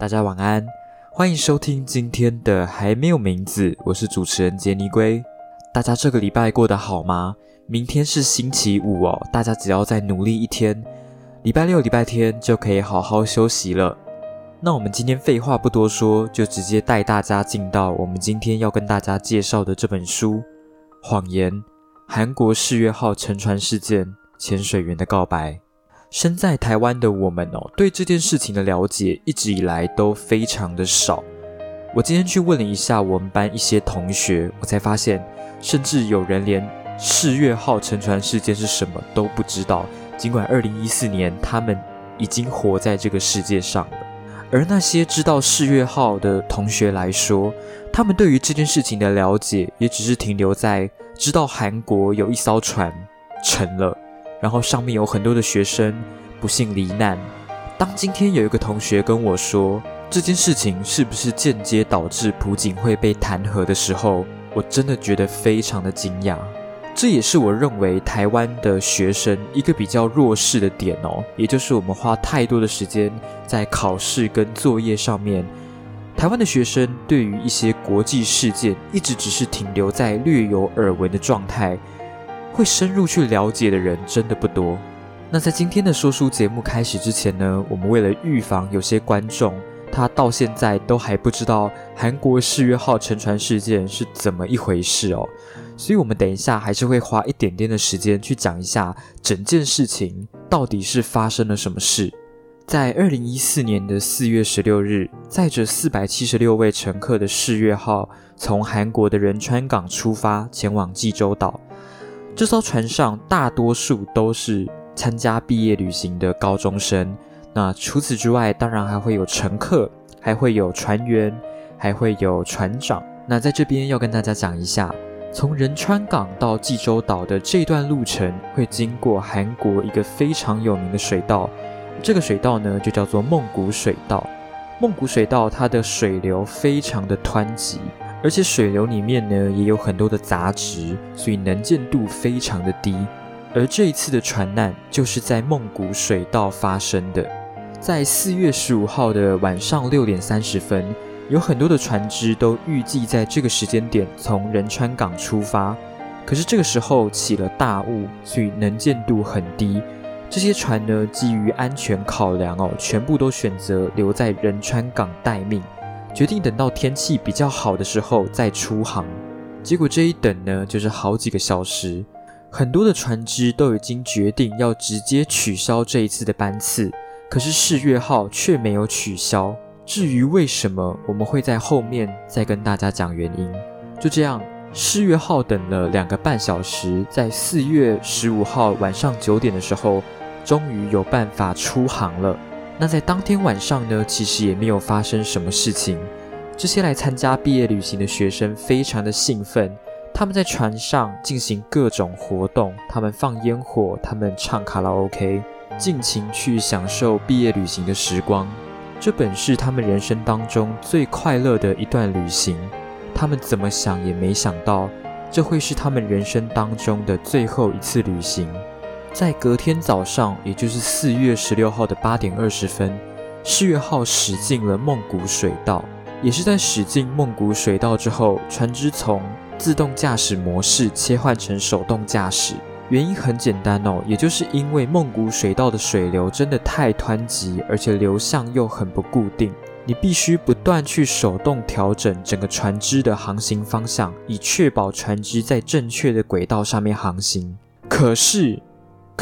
大家晚安，欢迎收听今天的还没有名字，我是主持人杰尼龟。大家这个礼拜过得好吗？明天是星期五哦，大家只要再努力一天，礼拜六、礼拜天就可以好好休息了。那我们今天废话不多说，就直接带大家进到我们今天要跟大家介绍的这本书《谎言：韩国世越号沉船事件潜水员的告白》。身在台湾的我们哦，对这件事情的了解一直以来都非常的少。我今天去问了一下我们班一些同学，我才发现，甚至有人连世越号沉船事件是什么都不知道。尽管二零一四年他们已经活在这个世界上了，而那些知道世越号的同学来说，他们对于这件事情的了解也只是停留在知道韩国有一艘船沉了。然后上面有很多的学生不幸罹难。当今天有一个同学跟我说这件事情是不是间接导致朴槿惠被弹劾的时候，我真的觉得非常的惊讶。这也是我认为台湾的学生一个比较弱势的点哦，也就是我们花太多的时间在考试跟作业上面。台湾的学生对于一些国际事件一直只是停留在略有耳闻的状态。会深入去了解的人真的不多。那在今天的说书节目开始之前呢，我们为了预防有些观众他到现在都还不知道韩国世越号沉船事件是怎么一回事哦，所以我们等一下还是会花一点点的时间去讲一下整件事情到底是发生了什么事。在二零一四年的四月十六日，载着四百七十六位乘客的世越号从韩国的仁川港出发，前往济州岛。这艘船上大多数都是参加毕业旅行的高中生。那除此之外，当然还会有乘客，还会有船员，还会有船长。那在这边要跟大家讲一下，从仁川港到济州岛的这段路程会经过韩国一个非常有名的水道，这个水道呢就叫做孟古水道。孟古水道它的水流非常的湍急。而且水流里面呢也有很多的杂质，所以能见度非常的低。而这一次的船难就是在孟古水道发生的，在四月十五号的晚上六点三十分，有很多的船只都预计在这个时间点从仁川港出发，可是这个时候起了大雾，所以能见度很低。这些船呢基于安全考量哦，全部都选择留在仁川港待命。决定等到天气比较好的时候再出航，结果这一等呢，就是好几个小时。很多的船只都已经决定要直接取消这一次的班次，可是世越号却没有取消。至于为什么，我们会在后面再跟大家讲原因。就这样，世越号等了两个半小时，在四月十五号晚上九点的时候，终于有办法出航了。那在当天晚上呢，其实也没有发生什么事情。这些来参加毕业旅行的学生非常的兴奋，他们在船上进行各种活动，他们放烟火，他们唱卡拉 OK，尽情去享受毕业旅行的时光。这本是他们人生当中最快乐的一段旅行。他们怎么想也没想到，这会是他们人生当中的最后一次旅行。在隔天早上，也就是四月十六号的八点二十分，世越号驶进了梦古水道。也是在驶进梦古水道之后，船只从自动驾驶模式切换成手动驾驶。原因很简单哦，也就是因为梦古水道的水流真的太湍急，而且流向又很不固定，你必须不断去手动调整整个船只的航行方向，以确保船只在正确的轨道上面航行。可是。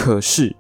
可是，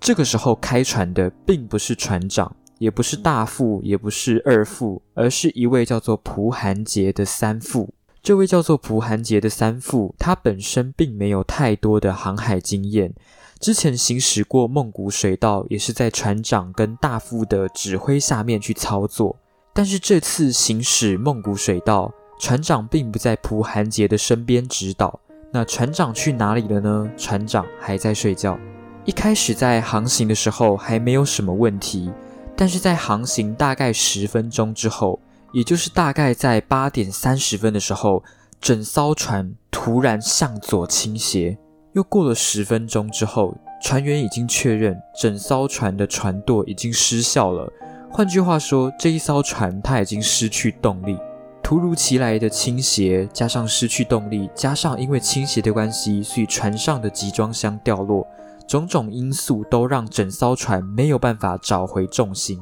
这个时候开船的并不是船长，也不是大副，也不是二副，而是一位叫做蒲寒杰的三副。这位叫做蒲寒杰的三副，他本身并没有太多的航海经验，之前行驶过孟古水道，也是在船长跟大副的指挥下面去操作。但是这次行驶孟古水道，船长并不在蒲寒杰的身边指导。那船长去哪里了呢？船长还在睡觉。一开始在航行的时候还没有什么问题，但是在航行大概十分钟之后，也就是大概在八点三十分的时候，整艘船突然向左倾斜。又过了十分钟之后，船员已经确认整艘船的船舵已经失效了，换句话说，这一艘船它已经失去动力，突如其来的倾斜，加上失去动力，加上因为倾斜的关系，所以船上的集装箱掉落，种种因素都让整艘船没有办法找回重心。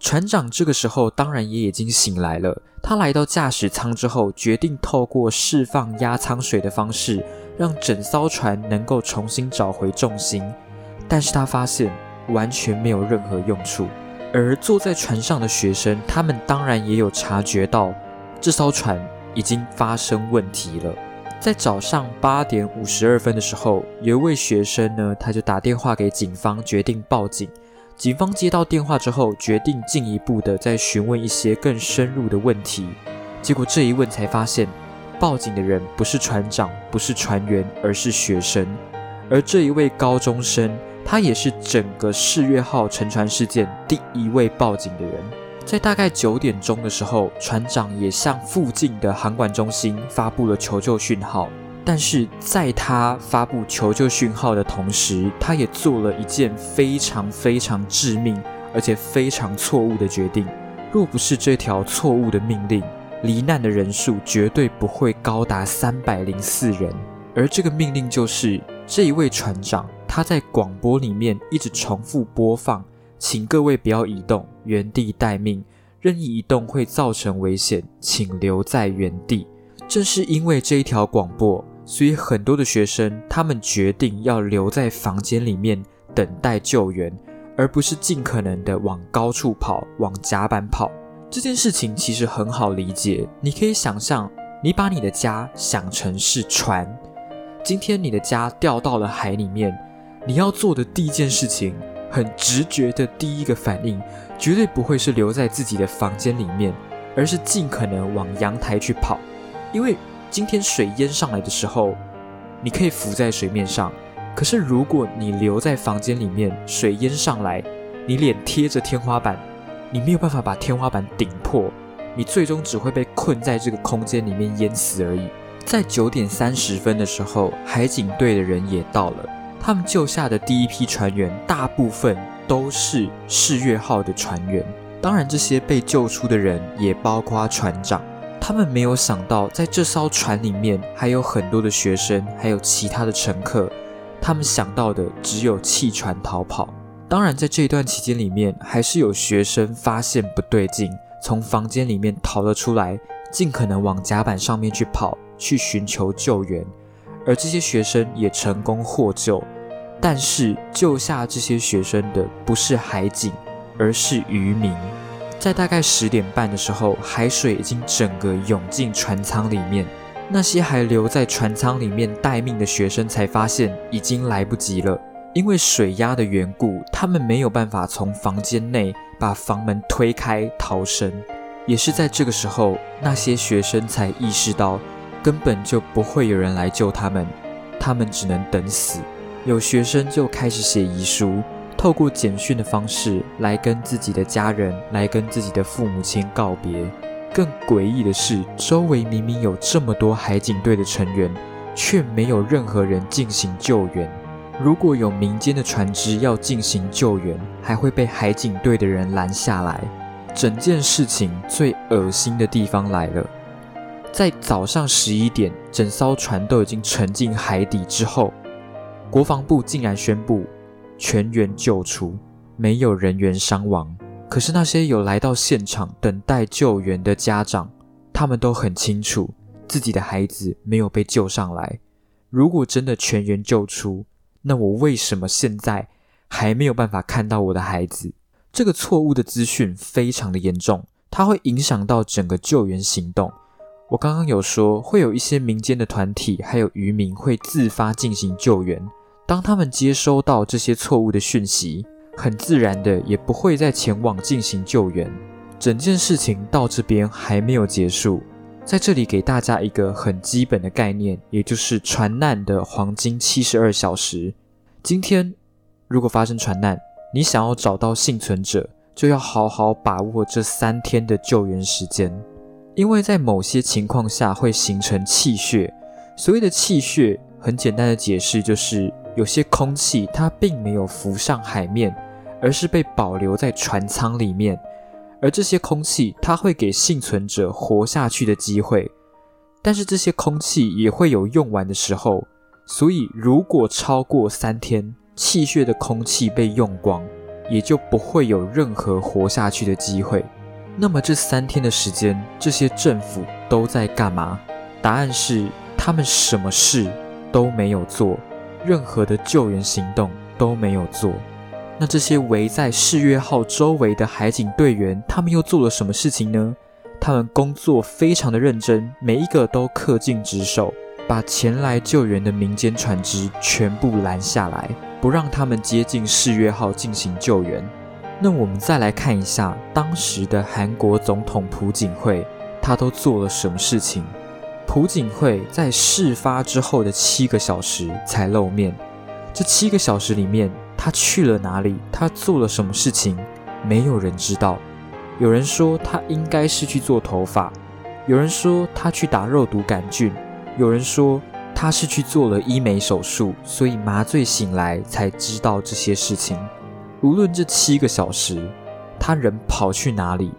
船长这个时候当然也已经醒来了，他来到驾驶舱之后，决定透过释放压舱水的方式，让整艘船能够重新找回重心。但是他发现完全没有任何用处。而坐在船上的学生，他们当然也有察觉到这艘船已经发生问题了。在早上八点五十二分的时候，有一位学生呢，他就打电话给警方，决定报警。警方接到电话之后，决定进一步的再询问一些更深入的问题。结果这一问才发现，报警的人不是船长，不是船员，而是学生。而这一位高中生。他也是整个世越号沉船事件第一位报警的人。在大概九点钟的时候，船长也向附近的航管中心发布了求救讯号。但是在他发布求救讯号的同时，他也做了一件非常非常致命而且非常错误的决定。若不是这条错误的命令，罹难的人数绝对不会高达三百零四人。而这个命令就是这一位船长。他在广播里面一直重复播放，请各位不要移动，原地待命，任意移动会造成危险，请留在原地。正是因为这一条广播，所以很多的学生他们决定要留在房间里面等待救援，而不是尽可能的往高处跑，往甲板跑。这件事情其实很好理解，你可以想象，你把你的家想成是船，今天你的家掉到了海里面。你要做的第一件事情，很直觉的第一个反应，绝对不会是留在自己的房间里面，而是尽可能往阳台去跑。因为今天水淹上来的时候，你可以浮在水面上。可是如果你留在房间里面，水淹上来，你脸贴着天花板，你没有办法把天花板顶破，你最终只会被困在这个空间里面淹死而已。在九点三十分的时候，海警队的人也到了。他们救下的第一批船员，大部分都是世越号的船员。当然，这些被救出的人也包括船长。他们没有想到，在这艘船里面还有很多的学生，还有其他的乘客。他们想到的只有弃船逃跑。当然，在这一段期间里面，还是有学生发现不对劲，从房间里面逃了出来，尽可能往甲板上面去跑，去寻求救援。而这些学生也成功获救，但是救下这些学生的不是海警，而是渔民。在大概十点半的时候，海水已经整个涌进船舱里面。那些还留在船舱里面待命的学生才发现已经来不及了，因为水压的缘故，他们没有办法从房间内把房门推开逃生。也是在这个时候，那些学生才意识到。根本就不会有人来救他们，他们只能等死。有学生就开始写遗书，透过简讯的方式来跟自己的家人、来跟自己的父母亲告别。更诡异的是，周围明明有这么多海警队的成员，却没有任何人进行救援。如果有民间的船只要进行救援，还会被海警队的人拦下来。整件事情最恶心的地方来了。在早上十一点，整艘船都已经沉进海底之后，国防部竟然宣布全员救出，没有人员伤亡。可是那些有来到现场等待救援的家长，他们都很清楚自己的孩子没有被救上来。如果真的全员救出，那我为什么现在还没有办法看到我的孩子？这个错误的资讯非常的严重，它会影响到整个救援行动。我刚刚有说，会有一些民间的团体，还有渔民会自发进行救援。当他们接收到这些错误的讯息，很自然的也不会再前往进行救援。整件事情到这边还没有结束，在这里给大家一个很基本的概念，也就是船难的黄金七十二小时。今天如果发生船难，你想要找到幸存者，就要好好把握这三天的救援时间。因为在某些情况下会形成气血，所谓的气血，很简单的解释就是有些空气它并没有浮上海面，而是被保留在船舱里面，而这些空气它会给幸存者活下去的机会，但是这些空气也会有用完的时候。所以，如果超过三天，气血的空气被用光，也就不会有任何活下去的机会。那么，这三天的时间，这些政府都在干嘛？答案是，他们什么事都没有做，任何的救援行动都没有做。那这些围在世越号周围的海警队员，他们又做了什么事情呢？他们工作非常的认真，每一个都恪尽职守。把前来救援的民间船只全部拦下来，不让他们接近世越号进行救援。那我们再来看一下当时的韩国总统朴槿惠，他都做了什么事情？朴槿惠在事发之后的七个小时才露面，这七个小时里面，他去了哪里？他做了什么事情？没有人知道。有人说他应该是去做头发，有人说他去打肉毒杆菌。有人说他是去做了医美手术，所以麻醉醒来才知道这些事情。无论这七个小时他人跑去哪里，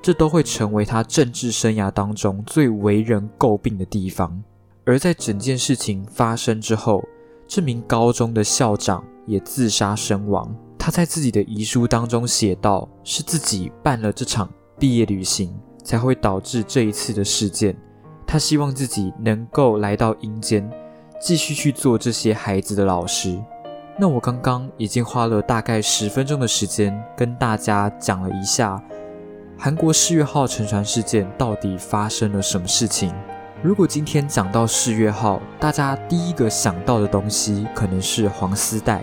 这都会成为他政治生涯当中最为人诟病的地方。而在整件事情发生之后，这名高中的校长也自杀身亡。他在自己的遗书当中写道：“是自己办了这场毕业旅行，才会导致这一次的事件。”他希望自己能够来到阴间，继续去做这些孩子的老师。那我刚刚已经花了大概十分钟的时间，跟大家讲了一下韩国世越号沉船事件到底发生了什么事情。如果今天讲到世越号，大家第一个想到的东西可能是黄丝带，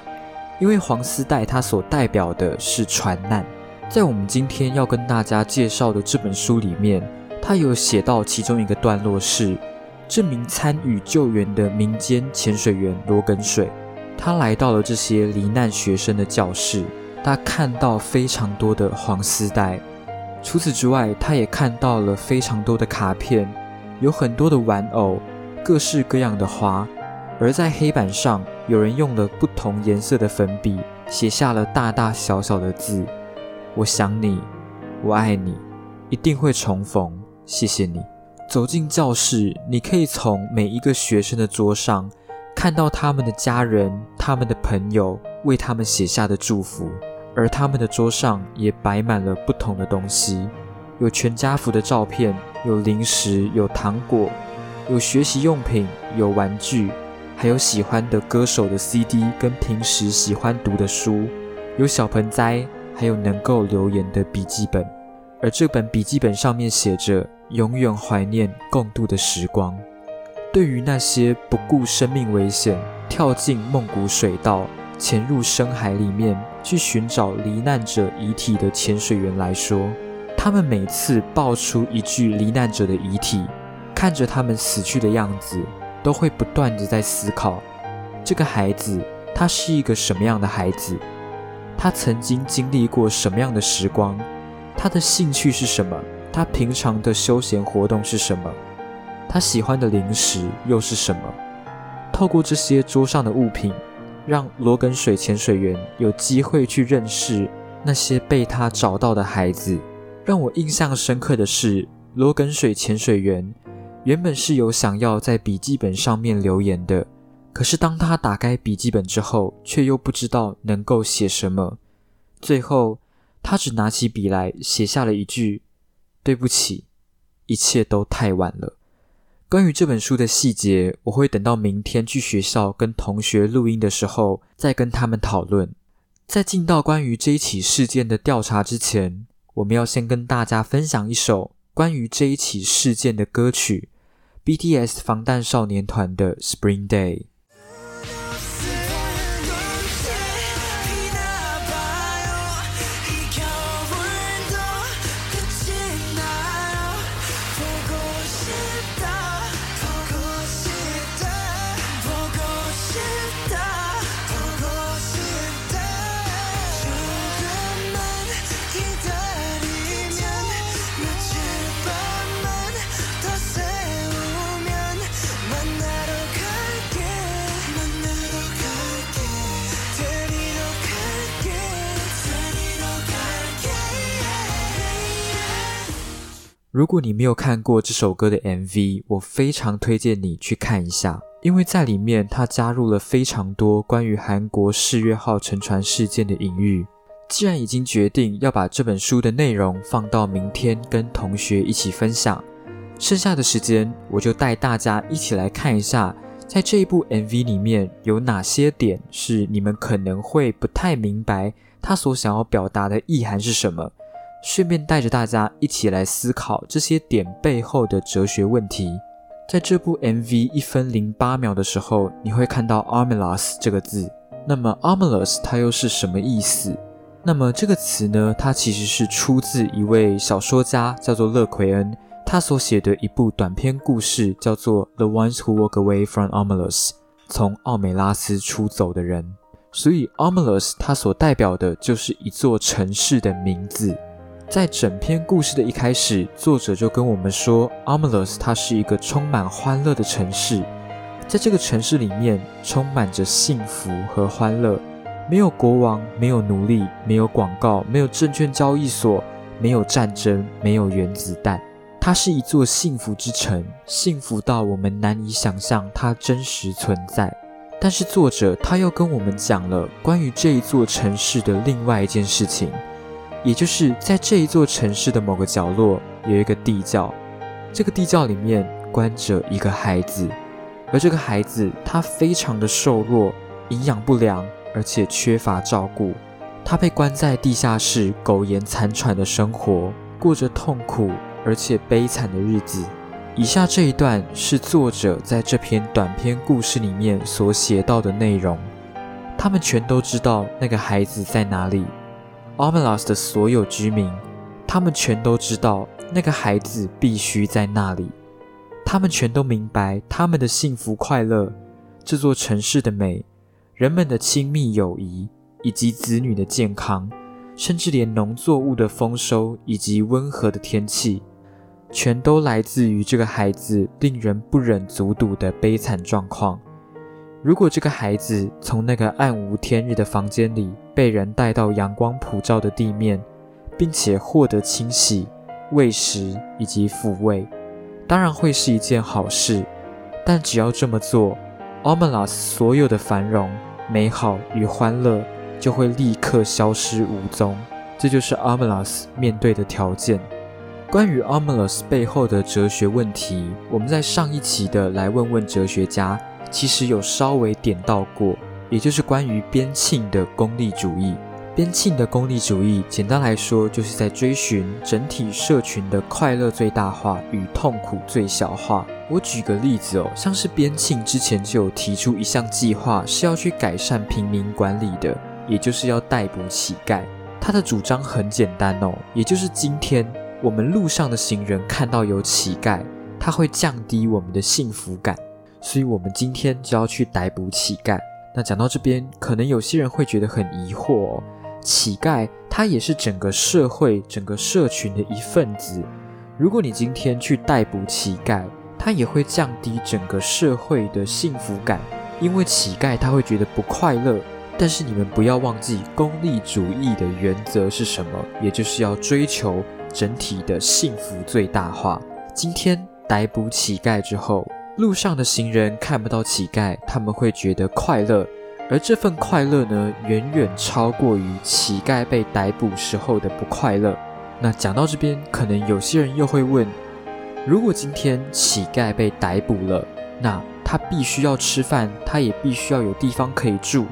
因为黄丝带它所代表的是船难。在我们今天要跟大家介绍的这本书里面。他有写到其中一个段落是，这名参与救援的民间潜水员罗根水，他来到了这些罹难学生的教室，他看到非常多的黄丝带，除此之外，他也看到了非常多的卡片，有很多的玩偶，各式各样的花，而在黑板上，有人用了不同颜色的粉笔写下了大大小小的字：“我想你，我爱你，一定会重逢。”谢谢你。走进教室，你可以从每一个学生的桌上看到他们的家人、他们的朋友为他们写下的祝福，而他们的桌上也摆满了不同的东西，有全家福的照片，有零食，有糖果，有学习用品，有玩具，还有喜欢的歌手的 CD 跟平时喜欢读的书，有小盆栽，还有能够留言的笔记本，而这本笔记本上面写着。永远怀念共度的时光。对于那些不顾生命危险跳进梦谷水道、潜入深海里面去寻找罹难者遗体的潜水员来说，他们每次爆出一具罹难者的遗体，看着他们死去的样子，都会不断的在思考：这个孩子他是一个什么样的孩子？他曾经经历过什么样的时光？他的兴趣是什么？他平常的休闲活动是什么？他喜欢的零食又是什么？透过这些桌上的物品，让罗根水潜水员有机会去认识那些被他找到的孩子。让我印象深刻的是，罗根水潜水员原本是有想要在笔记本上面留言的，可是当他打开笔记本之后，却又不知道能够写什么。最后，他只拿起笔来写下了一句。对不起，一切都太晚了。关于这本书的细节，我会等到明天去学校跟同学录音的时候再跟他们讨论。在进到关于这一起事件的调查之前，我们要先跟大家分享一首关于这一起事件的歌曲：BTS 防弹少年团的《Spring Day》。如果你没有看过这首歌的 MV，我非常推荐你去看一下，因为在里面它加入了非常多关于韩国世越号沉船事件的隐喻。既然已经决定要把这本书的内容放到明天跟同学一起分享，剩下的时间我就带大家一起来看一下，在这一部 MV 里面有哪些点是你们可能会不太明白，他所想要表达的意涵是什么。顺便带着大家一起来思考这些点背后的哲学问题。在这部 MV 一分零八秒的时候，你会看到 Armless 这个字。那么 Armless 它又是什么意思？那么这个词呢？它其实是出自一位小说家，叫做勒奎恩，他所写的一部短篇故事，叫做《The Ones Who Walk Away from Armless》，从奥美拉斯出走的人。所以 Armless 它所代表的就是一座城市的名字。在整篇故事的一开始，作者就跟我们说 a m a l u s 它是一个充满欢乐的城市。在这个城市里面，充满着幸福和欢乐，没有国王，没有奴隶，没有广告，没有证券交易所，没有战争，没有原子弹。它是一座幸福之城，幸福到我们难以想象它真实存在。但是作者他又跟我们讲了关于这一座城市的另外一件事情。也就是在这一座城市的某个角落有一个地窖，这个地窖里面关着一个孩子，而这个孩子他非常的瘦弱，营养不良，而且缺乏照顾。他被关在地下室，苟延残喘的生活，过着痛苦而且悲惨的日子。以下这一段是作者在这篇短篇故事里面所写到的内容。他们全都知道那个孩子在哪里。A m a l a s 的所有居民，他们全都知道那个孩子必须在那里。他们全都明白他们的幸福快乐，这座城市的美，人们的亲密友谊，以及子女的健康，甚至连农作物的丰收以及温和的天气，全都来自于这个孩子令人不忍卒睹的悲惨状况。如果这个孩子从那个暗无天日的房间里被人带到阳光普照的地面，并且获得清洗、喂食以及抚慰，当然会是一件好事。但只要这么做，阿曼拉斯所有的繁荣、美好与欢乐就会立刻消失无踪。这就是阿曼拉斯面对的条件。关于阿曼拉斯背后的哲学问题，我们在上一期的来问问哲学家。其实有稍微点到过，也就是关于边沁的功利主义。边沁的功利主义，简单来说，就是在追寻整体社群的快乐最大化与痛苦最小化。我举个例子哦，像是边沁之前就有提出一项计划，是要去改善平民管理的，也就是要逮捕乞丐。他的主张很简单哦，也就是今天我们路上的行人看到有乞丐，他会降低我们的幸福感。所以，我们今天就要去逮捕乞丐。那讲到这边，可能有些人会觉得很疑惑：哦，乞丐他也是整个社会、整个社群的一份子。如果你今天去逮捕乞丐，他也会降低整个社会的幸福感，因为乞丐他会觉得不快乐。但是你们不要忘记，功利主义的原则是什么？也就是要追求整体的幸福最大化。今天逮捕乞丐之后。路上的行人看不到乞丐，他们会觉得快乐，而这份快乐呢，远远超过于乞丐被逮捕时候的不快乐。那讲到这边，可能有些人又会问：如果今天乞丐被逮捕了，那他必须要吃饭，他也必须要有地方可以住，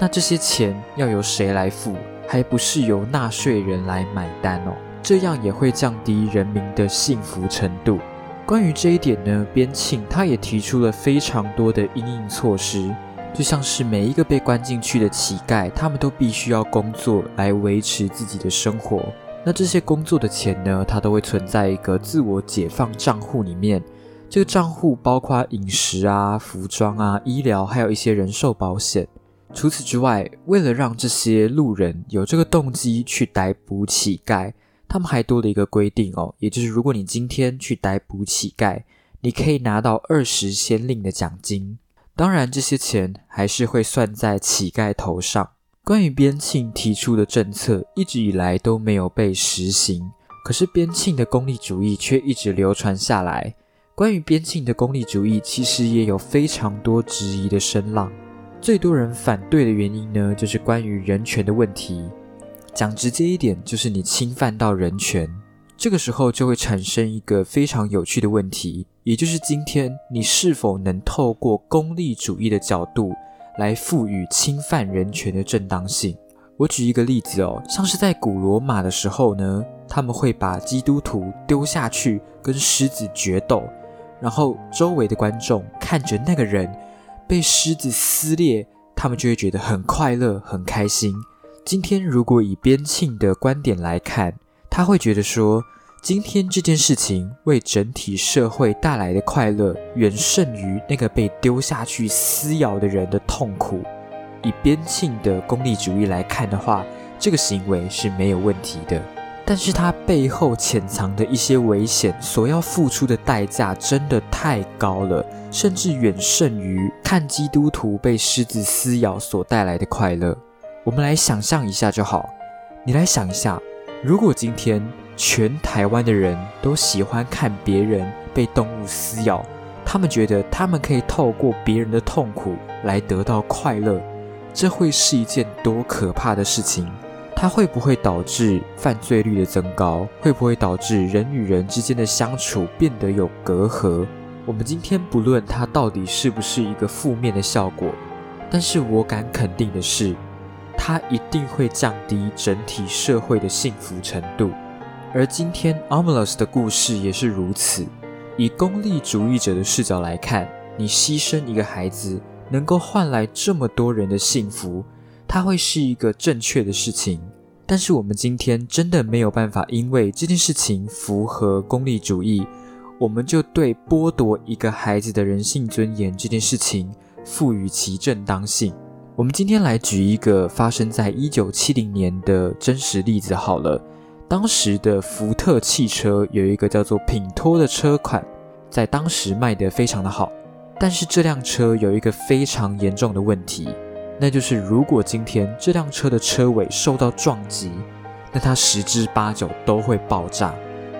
那这些钱要由谁来付？还不是由纳税人来买单哦？这样也会降低人民的幸福程度。关于这一点呢，边沁他也提出了非常多的应应措施，就像是每一个被关进去的乞丐，他们都必须要工作来维持自己的生活。那这些工作的钱呢，它都会存在一个自我解放账户里面。这个账户包括饮食啊、服装啊、医疗，还有一些人寿保险。除此之外，为了让这些路人有这个动机去逮捕乞丐。他们还多了一个规定哦，也就是如果你今天去逮捕乞丐，你可以拿到二十先令的奖金。当然，这些钱还是会算在乞丐头上。关于边沁提出的政策，一直以来都没有被实行。可是边沁的功利主义却一直流传下来。关于边沁的功利主义，其实也有非常多质疑的声浪。最多人反对的原因呢，就是关于人权的问题。讲直接一点，就是你侵犯到人权。这个时候就会产生一个非常有趣的问题，也就是今天你是否能透过功利主义的角度来赋予侵犯人权的正当性？我举一个例子哦，像是在古罗马的时候呢，他们会把基督徒丢下去跟狮子决斗，然后周围的观众看着那个人被狮子撕裂，他们就会觉得很快乐、很开心。今天如果以边沁的观点来看，他会觉得说，今天这件事情为整体社会带来的快乐，远胜于那个被丢下去撕咬的人的痛苦。以边沁的功利主义来看的话，这个行为是没有问题的。但是它背后潜藏的一些危险，所要付出的代价真的太高了，甚至远胜于看基督徒被狮子撕咬所带来的快乐。我们来想象一下就好，你来想一下。如果今天全台湾的人都喜欢看别人被动物撕咬，他们觉得他们可以透过别人的痛苦来得到快乐，这会是一件多可怕的事情？它会不会导致犯罪率的增高？会不会导致人与人之间的相处变得有隔阂？我们今天不论它到底是不是一个负面的效果，但是我敢肯定的是。它一定会降低整体社会的幸福程度，而今天 Amalus 的故事也是如此。以功利主义者的视角来看，你牺牲一个孩子能够换来这么多人的幸福，它会是一个正确的事情。但是我们今天真的没有办法，因为这件事情符合功利主义，我们就对剥夺一个孩子的人性尊严这件事情赋予其正当性。我们今天来举一个发生在一九七零年的真实例子好了。当时的福特汽车有一个叫做品托的车款，在当时卖得非常的好。但是这辆车有一个非常严重的问题，那就是如果今天这辆车的车尾受到撞击，那它十之八九都会爆炸。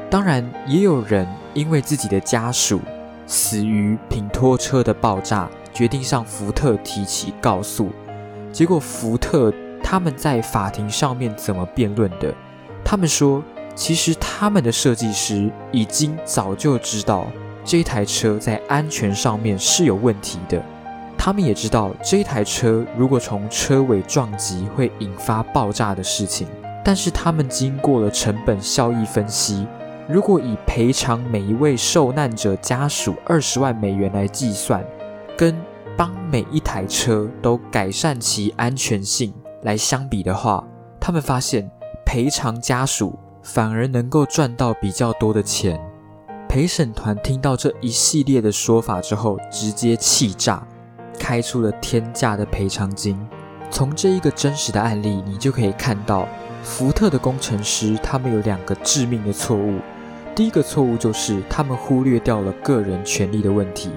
当然，也有人因为自己的家属死于品托车的爆炸，决定向福特提起告诉。结果福特他们在法庭上面怎么辩论的？他们说，其实他们的设计师已经早就知道这台车在安全上面是有问题的。他们也知道这台车如果从车尾撞击会引发爆炸的事情。但是他们经过了成本效益分析，如果以赔偿每一位受难者家属二十万美元来计算，跟帮每一台车都改善其安全性来相比的话，他们发现赔偿家属反而能够赚到比较多的钱。陪审团听到这一系列的说法之后，直接气炸，开出了天价的赔偿金。从这一个真实的案例，你就可以看到福特的工程师他们有两个致命的错误。第一个错误就是他们忽略掉了个人权利的问题。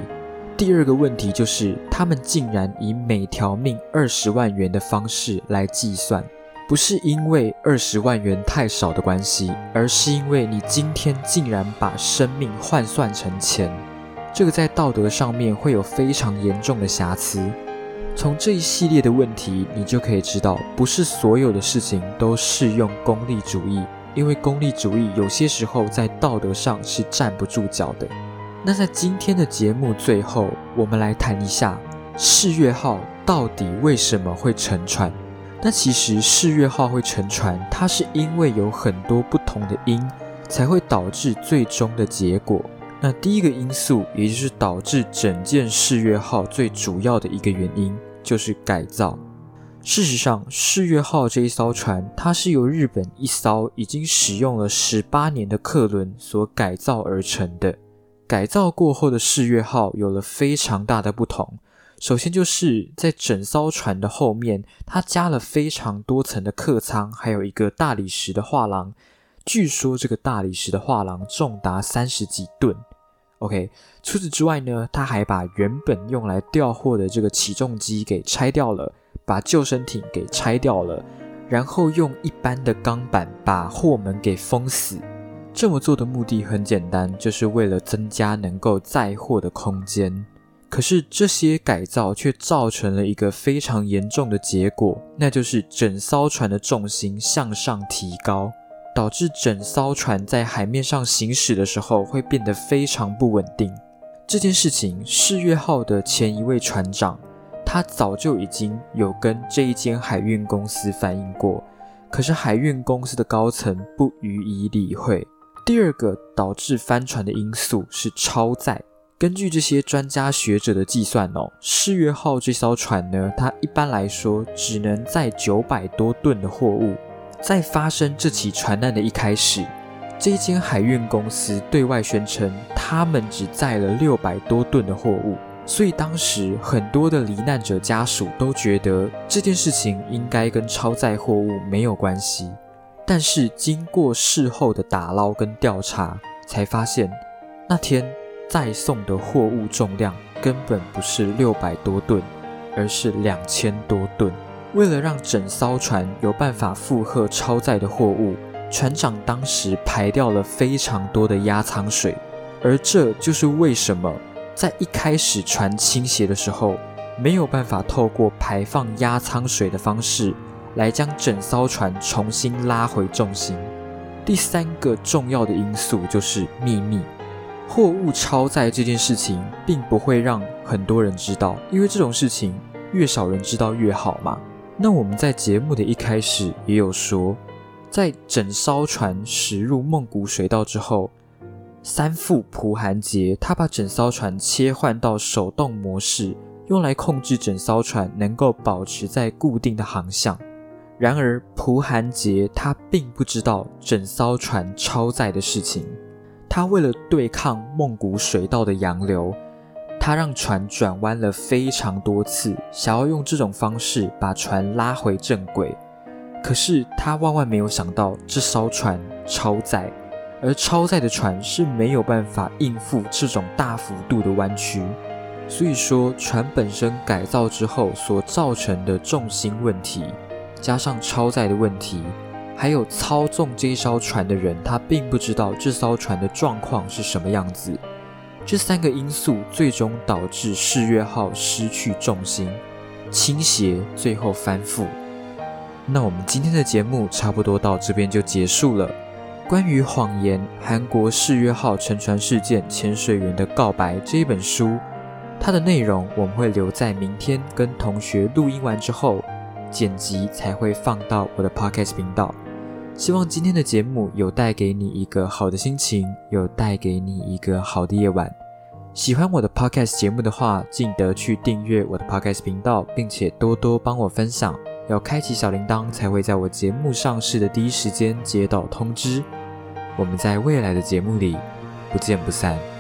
第二个问题就是，他们竟然以每条命二十万元的方式来计算，不是因为二十万元太少的关系，而是因为你今天竟然把生命换算成钱，这个在道德上面会有非常严重的瑕疵。从这一系列的问题，你就可以知道，不是所有的事情都适用功利主义，因为功利主义有些时候在道德上是站不住脚的。那在今天的节目最后，我们来谈一下世越号到底为什么会沉船？那其实世越号会沉船，它是因为有很多不同的因，才会导致最终的结果。那第一个因素，也就是导致整件世越号最主要的一个原因，就是改造。事实上，世越号这一艘船，它是由日本一艘已经使用了十八年的客轮所改造而成的。改造过后的世越号有了非常大的不同。首先就是在整艘船的后面，它加了非常多层的客舱，还有一个大理石的画廊。据说这个大理石的画廊重达三十几吨。OK，除此之外呢，它还把原本用来吊货的这个起重机给拆掉了，把救生艇给拆掉了，然后用一般的钢板把货门给封死。这么做的目的很简单，就是为了增加能够载货的空间。可是这些改造却造成了一个非常严重的结果，那就是整艘船的重心向上提高，导致整艘船在海面上行驶的时候会变得非常不稳定。这件事情，世越号的前一位船长，他早就已经有跟这一间海运公司反映过，可是海运公司的高层不予以理会。第二个导致翻船的因素是超载。根据这些专家学者的计算哦，世越号这艘船呢，它一般来说只能载九百多吨的货物。在发生这起船难的一开始，这间海运公司对外宣称他们只载了六百多吨的货物，所以当时很多的罹难者家属都觉得这件事情应该跟超载货物没有关系。但是经过事后的打捞跟调查，才发现那天。再送的货物重量根本不是六百多吨，而是两千多吨。为了让整艘船有办法负荷超载的货物，船长当时排掉了非常多的压舱水，而这就是为什么在一开始船倾斜的时候，没有办法透过排放压舱水的方式来将整艘船重新拉回重心。第三个重要的因素就是秘密。货物超载这件事情，并不会让很多人知道，因为这种事情越少人知道越好嘛。那我们在节目的一开始也有说，在整艘船驶入孟古水道之后，三副蒲寒杰他把整艘船切换到手动模式，用来控制整艘船能够保持在固定的航向。然而蒲寒杰他并不知道整艘船超载的事情。他为了对抗孟古水道的洋流，他让船转弯了非常多次，想要用这种方式把船拉回正轨。可是他万万没有想到，这艘船超载，而超载的船是没有办法应付这种大幅度的弯曲。所以说，船本身改造之后所造成的重心问题，加上超载的问题。还有操纵这艘船的人，他并不知道这艘船的状况是什么样子。这三个因素最终导致世越号失去重心、倾斜，最后翻覆。那我们今天的节目差不多到这边就结束了。关于谎言——韩国世越号沉船事件潜水员的告白这一本书，它的内容我们会留在明天跟同学录音完之后，剪辑才会放到我的 podcast 频道。希望今天的节目有带给你一个好的心情，有带给你一个好的夜晚。喜欢我的 podcast 节目的话，记得去订阅我的 podcast 频道，并且多多帮我分享。要开启小铃铛，才会在我节目上市的第一时间接到通知。我们在未来的节目里不见不散。